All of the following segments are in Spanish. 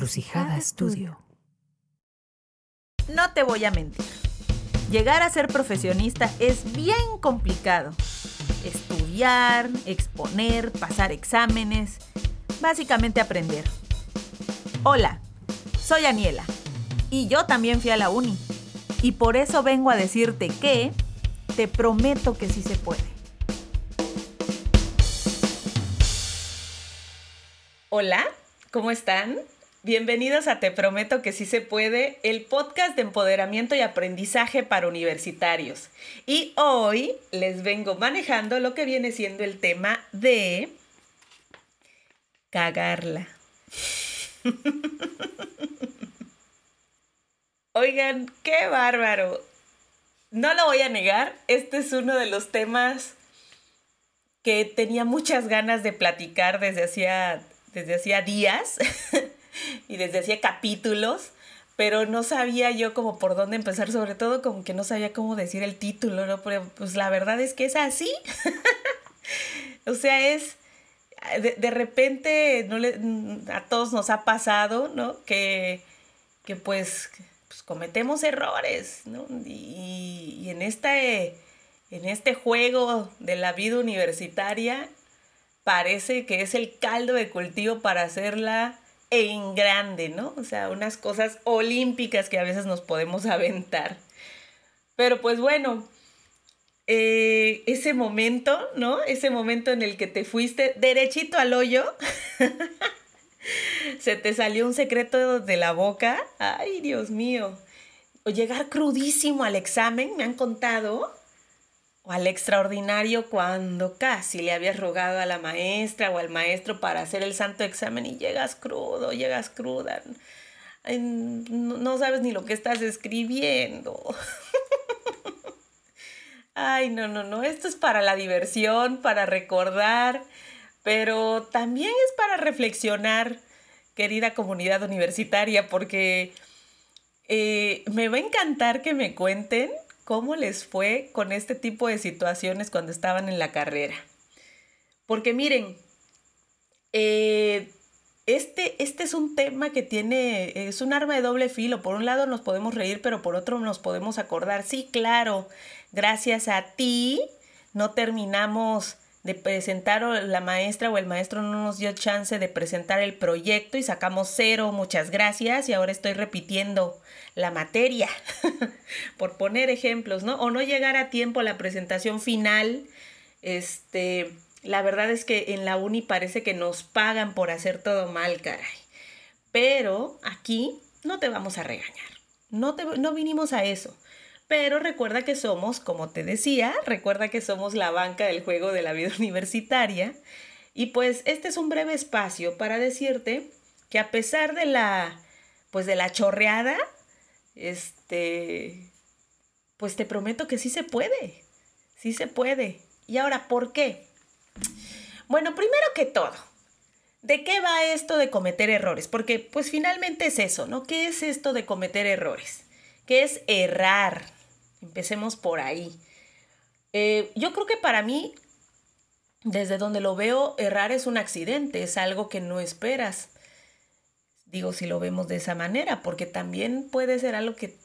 Encrucijada Estudio. No te voy a mentir. Llegar a ser profesionista es bien complicado. Estudiar, exponer, pasar exámenes, básicamente aprender. Hola, soy Aniela y yo también fui a la uni. Y por eso vengo a decirte que te prometo que sí se puede. Hola, ¿cómo están? Bienvenidos a Te Prometo que sí se puede, el podcast de empoderamiento y aprendizaje para universitarios. Y hoy les vengo manejando lo que viene siendo el tema de cagarla. Oigan, qué bárbaro. No lo voy a negar, este es uno de los temas que tenía muchas ganas de platicar desde hacía, desde hacía días. y desde hacía capítulos, pero no sabía yo como por dónde empezar, sobre todo como que no sabía cómo decir el título, ¿no? Pues la verdad es que es así. o sea, es, de, repente no le, a todos nos ha pasado, ¿no? Que, que pues, pues cometemos errores, ¿no? Y, y en, en este juego de la vida universitaria parece que es el caldo de cultivo para hacerla en grande, ¿no? O sea, unas cosas olímpicas que a veces nos podemos aventar. Pero pues bueno, eh, ese momento, ¿no? Ese momento en el que te fuiste derechito al hoyo, se te salió un secreto de la boca. Ay, Dios mío. O llegar crudísimo al examen, me han contado al extraordinario cuando casi le habías rogado a la maestra o al maestro para hacer el santo examen y llegas crudo, llegas cruda. no, sabes ni lo que estás escribiendo. Ay, no, no, no, esto es para la diversión, para recordar, pero también es para reflexionar, querida comunidad universitaria, porque eh, me va a encantar que me cuenten cómo les fue con este tipo de situaciones cuando estaban en la carrera. Porque miren, eh, este, este es un tema que tiene, es un arma de doble filo. Por un lado nos podemos reír, pero por otro nos podemos acordar. Sí, claro, gracias a ti no terminamos de presentar o la maestra o el maestro no nos dio chance de presentar el proyecto y sacamos cero, muchas gracias y ahora estoy repitiendo la materia, por poner ejemplos, ¿no? O no llegar a tiempo a la presentación final, este, la verdad es que en la uni parece que nos pagan por hacer todo mal, caray. Pero aquí no te vamos a regañar, no, te, no vinimos a eso. Pero recuerda que somos, como te decía, recuerda que somos la banca del juego de la vida universitaria. Y pues este es un breve espacio para decirte que a pesar de la, pues de la chorreada, este, pues te prometo que sí se puede, sí se puede. Y ahora, ¿por qué? Bueno, primero que todo, ¿de qué va esto de cometer errores? Porque pues finalmente es eso, ¿no? ¿Qué es esto de cometer errores? ¿Qué es errar? Empecemos por ahí. Eh, yo creo que para mí, desde donde lo veo, errar es un accidente, es algo que no esperas. Digo, si lo vemos de esa manera, porque también puede ser algo que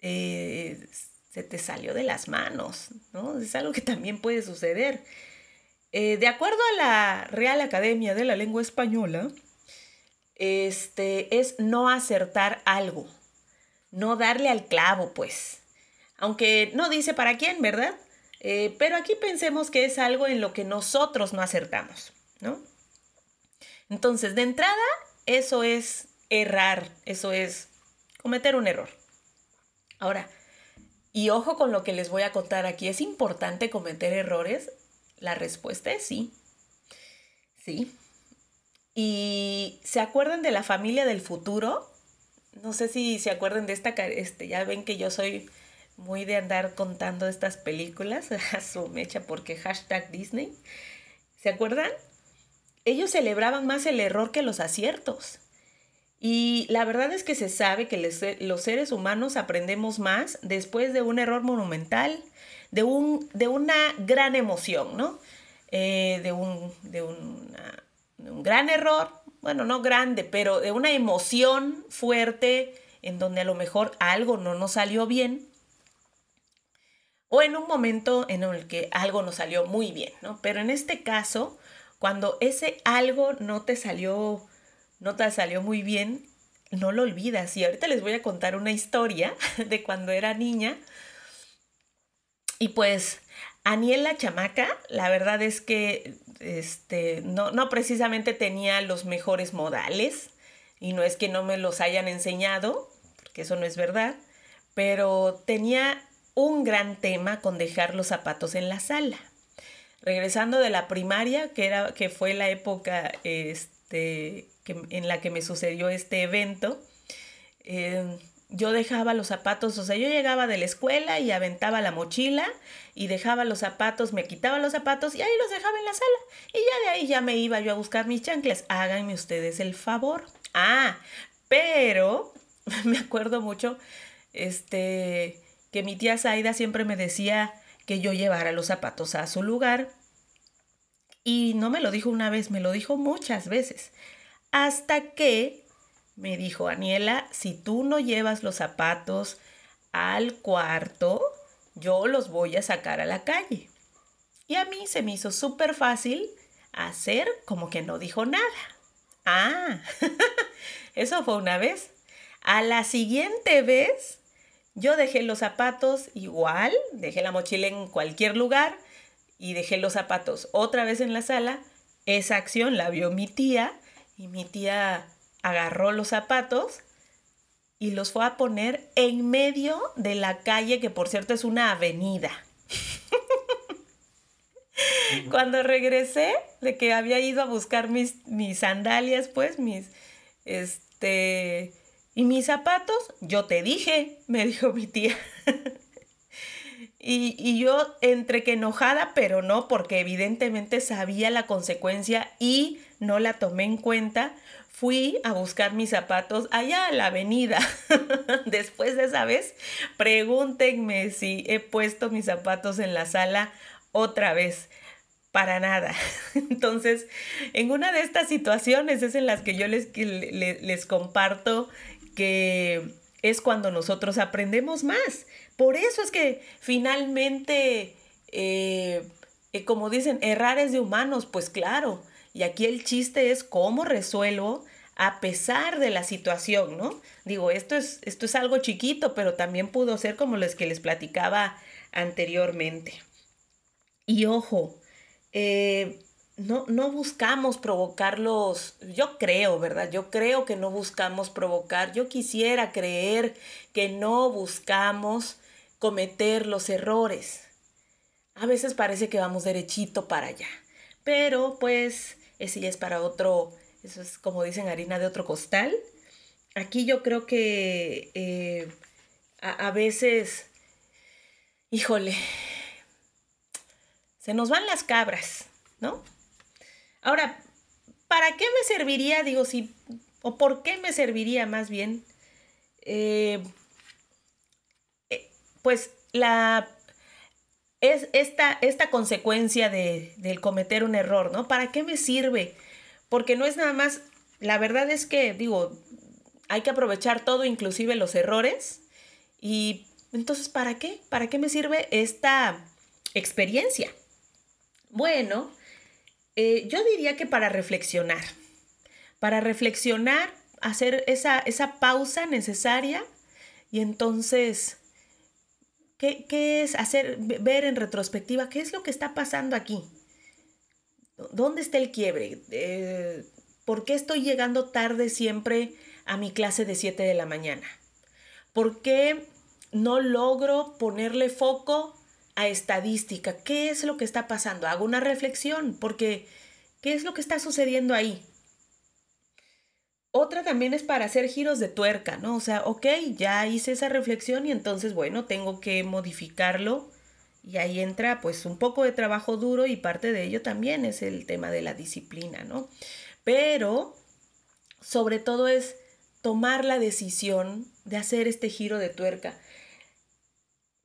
eh, se te salió de las manos, ¿no? Es algo que también puede suceder. Eh, de acuerdo a la Real Academia de la Lengua Española, este es no acertar algo, no darle al clavo, pues aunque no dice para quién, ¿verdad? Eh, pero aquí pensemos que es algo en lo que nosotros no acertamos, ¿no? Entonces, de entrada, eso es errar, eso es cometer un error. Ahora, y ojo con lo que les voy a contar aquí, ¿es importante cometer errores? La respuesta es sí. Sí. ¿Y se acuerdan de la familia del futuro? No sé si se acuerdan de esta, este, ya ven que yo soy muy de andar contando estas películas a su mecha porque hashtag Disney. ¿Se acuerdan? Ellos celebraban más el error que los aciertos. Y la verdad es que se sabe que los seres humanos aprendemos más después de un error monumental, de, un, de una gran emoción, ¿no? Eh, de, un, de, un gran error, bueno, no grande, pero de una emoción fuerte en donde a lo mejor algo no nos salió bien o en un momento en el que algo nos salió muy bien, ¿no? Pero en este caso, cuando ese algo no te salió, no te salió muy bien, no lo olvidas. Y ahorita les voy a contar una historia de cuando era niña. Y pues, Aniela Chamaca, la verdad es que este, no, no precisamente tenía los mejores modales. Y no es que no me los hayan enseñado, porque eso no es verdad. Pero tenía un gran tema con dejar los zapatos en la sala. Regresando de la primaria, que, era, que fue la época este, en la que me sucedió este evento, eh, yo dejaba los zapatos, o sea, yo llegaba de la escuela y aventaba la mochila y dejaba los zapatos, me quitaba los zapatos y ahí los dejaba en la sala. Y ya de ahí ya me iba yo a buscar mis chanclas. Háganme ustedes el favor. Ah, pero me acuerdo mucho, este, que mi tía Zaida siempre me decía que yo llevara los zapatos a su lugar. Y no me lo dijo una vez, me lo dijo muchas veces. Hasta que me dijo, Aniela, si tú no llevas los zapatos al cuarto, yo los voy a sacar a la calle. Y a mí se me hizo súper fácil hacer como que no dijo nada. Ah, eso fue una vez. A la siguiente vez yo dejé los zapatos igual, dejé la mochila en cualquier lugar y dejé los zapatos otra vez en la sala. Esa acción la vio mi tía y mi tía agarró los zapatos y los fue a poner en medio de la calle, que por cierto es una avenida. Cuando regresé de que había ido a buscar mis, mis sandalias, pues mis, este, ¿Y mis zapatos? Yo te dije, me dijo mi tía. y, y, yo entre que enojada, pero no, porque evidentemente sabía la consecuencia y no la tomé en cuenta, fui a buscar mis zapatos allá a la avenida. Después de esa vez, pregúntenme si he puesto mis zapatos en la sala otra vez. Para nada. Entonces, en una de estas situaciones es en las que yo les, les, les comparto que es cuando nosotros aprendemos más. Por eso es que finalmente, eh, eh, como dicen, errar es de humanos, pues claro. Y aquí el chiste es cómo resuelvo a pesar de la situación, ¿no? Digo, esto es, esto es algo chiquito, pero también pudo ser como los que les platicaba anteriormente. Y ojo, eh, no, no buscamos provocarlos, yo creo, ¿verdad? Yo creo que no buscamos provocar, yo quisiera creer que no buscamos cometer los errores. A veces parece que vamos derechito para allá, pero pues ese ya es para otro, eso es como dicen harina de otro costal. Aquí yo creo que eh, a, a veces, híjole, se nos van las cabras, ¿no? Ahora, ¿para qué me serviría, digo, si, o por qué me serviría más bien? Eh, eh, pues la, es esta, esta consecuencia de, del cometer un error, ¿no? ¿Para qué me sirve? Porque no es nada más, la verdad es que, digo, hay que aprovechar todo, inclusive los errores. Y entonces, ¿para qué? ¿Para qué me sirve esta experiencia? Bueno, eh, yo diría que para reflexionar, para reflexionar, hacer esa, esa pausa necesaria y entonces, ¿qué, ¿qué, es hacer, ver en retrospectiva qué es lo que está pasando aquí? ¿Dónde está el quiebre? Eh, ¿Por qué estoy llegando tarde siempre a mi clase de 7 de la mañana? ¿Por qué no logro ponerle foco a estadística, ¿qué es lo que está pasando? Hago una reflexión, porque ¿qué es lo que está sucediendo ahí? Otra también es para hacer giros de tuerca, ¿no? O sea, ok, ya hice esa reflexión y entonces, bueno, tengo que modificarlo y ahí entra pues un poco de trabajo duro y parte de ello también es el tema de la disciplina, ¿no? Pero sobre todo es tomar la decisión de hacer este giro de tuerca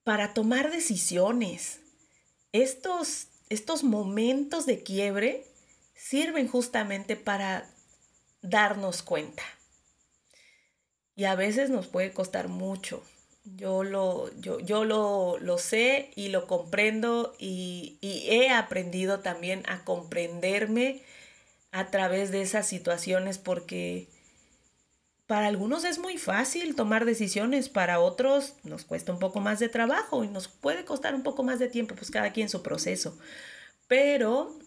para tomar decisiones. Estos, estos momentos de quiebre sirven justamente para darnos cuenta. Y a veces nos puede costar mucho. Yo lo, yo, yo lo, lo sé y lo comprendo y, y he aprendido también a comprenderme a través de esas situaciones porque para algunos es muy fácil tomar decisiones, para otros nos cuesta un poco más de trabajo y nos puede costar un poco más de tiempo, pues cada quien su proceso. Pero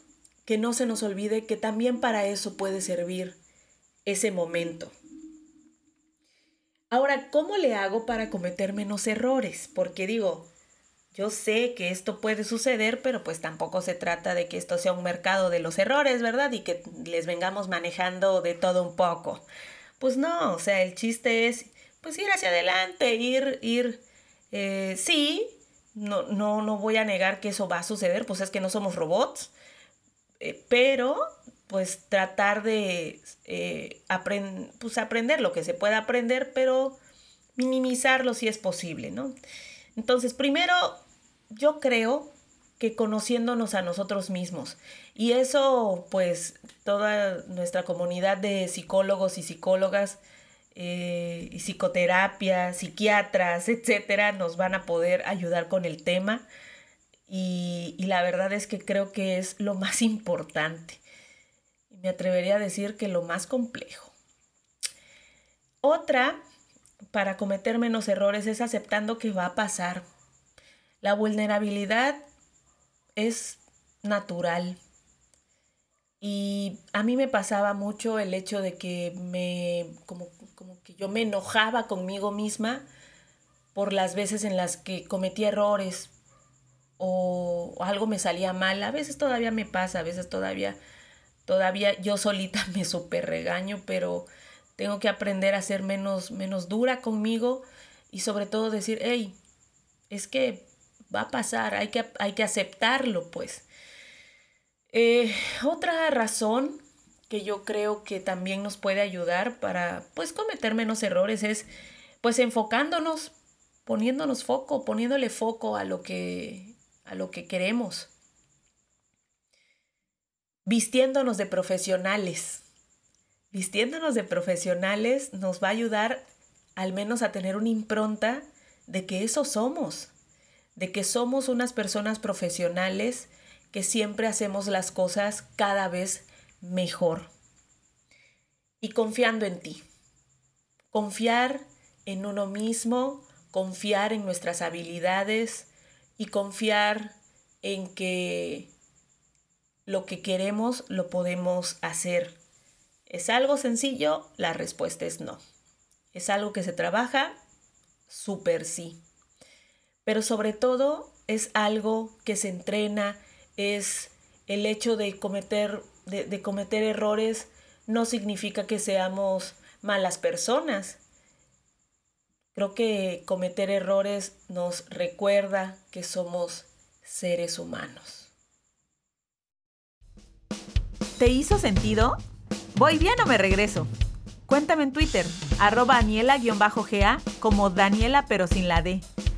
que no se nos olvide que también para eso puede servir ese momento. Ahora, ¿cómo le hago para cometer menos errores? Porque digo, yo sé que esto puede suceder, pero pues tampoco se trata de que esto sea un mercado de los errores, ¿verdad? Y que les vengamos manejando de todo un poco. Pues no, o sea, el chiste es pues ir hacia adelante, ir, ir, eh, sí, no, no, no voy a negar que eso va a suceder, pues es que no somos robots, eh, pero pues tratar de eh, pues aprender lo que se pueda aprender, pero minimizarlo si es posible, ¿no? Entonces, primero, yo creo que conociéndonos a nosotros mismos. Y eso, pues, toda nuestra comunidad de psicólogos y psicólogas, eh, y psicoterapia, psiquiatras, etcétera, nos van a poder ayudar con el tema. Y, y la verdad es que creo que es lo más importante. Me atrevería a decir que lo más complejo. Otra para cometer menos errores es aceptando que va a pasar. La vulnerabilidad es natural. Y a mí me pasaba mucho el hecho de que me, como, como que yo me enojaba conmigo misma por las veces en las que cometí errores o, algo me salía mal. A veces todavía me pasa, a veces todavía, todavía yo solita me super regaño, pero tengo que aprender a ser menos, menos dura conmigo y sobre todo decir, hey, es que va a pasar, hay que, hay que aceptarlo, pues. Eh, otra razón que yo creo que también nos puede ayudar para, pues, cometer menos errores es, pues, enfocándonos, poniéndonos foco, poniéndole foco a lo que, a lo que queremos. Vistiéndonos de profesionales. Vistiéndonos de profesionales nos va a ayudar al menos a tener una impronta de que eso somos, de que somos unas personas profesionales que siempre hacemos las cosas cada vez mejor. Y confiando en ti. Confiar en uno mismo, confiar en nuestras habilidades y confiar en que lo que queremos lo podemos hacer. ¿Es algo sencillo? La respuesta es no. ¿Es algo que se trabaja? Súper sí pero sobre todo es algo que se entrena, es el hecho de cometer, de, cometer errores no significa que seamos malas personas. Creo que cometer errores nos recuerda que somos seres humanos. ¿Te hizo sentido? ¿Voy bien o me regreso? Cuéntame en Twitter, arroba Daniela-GA como Daniela pero sin la D.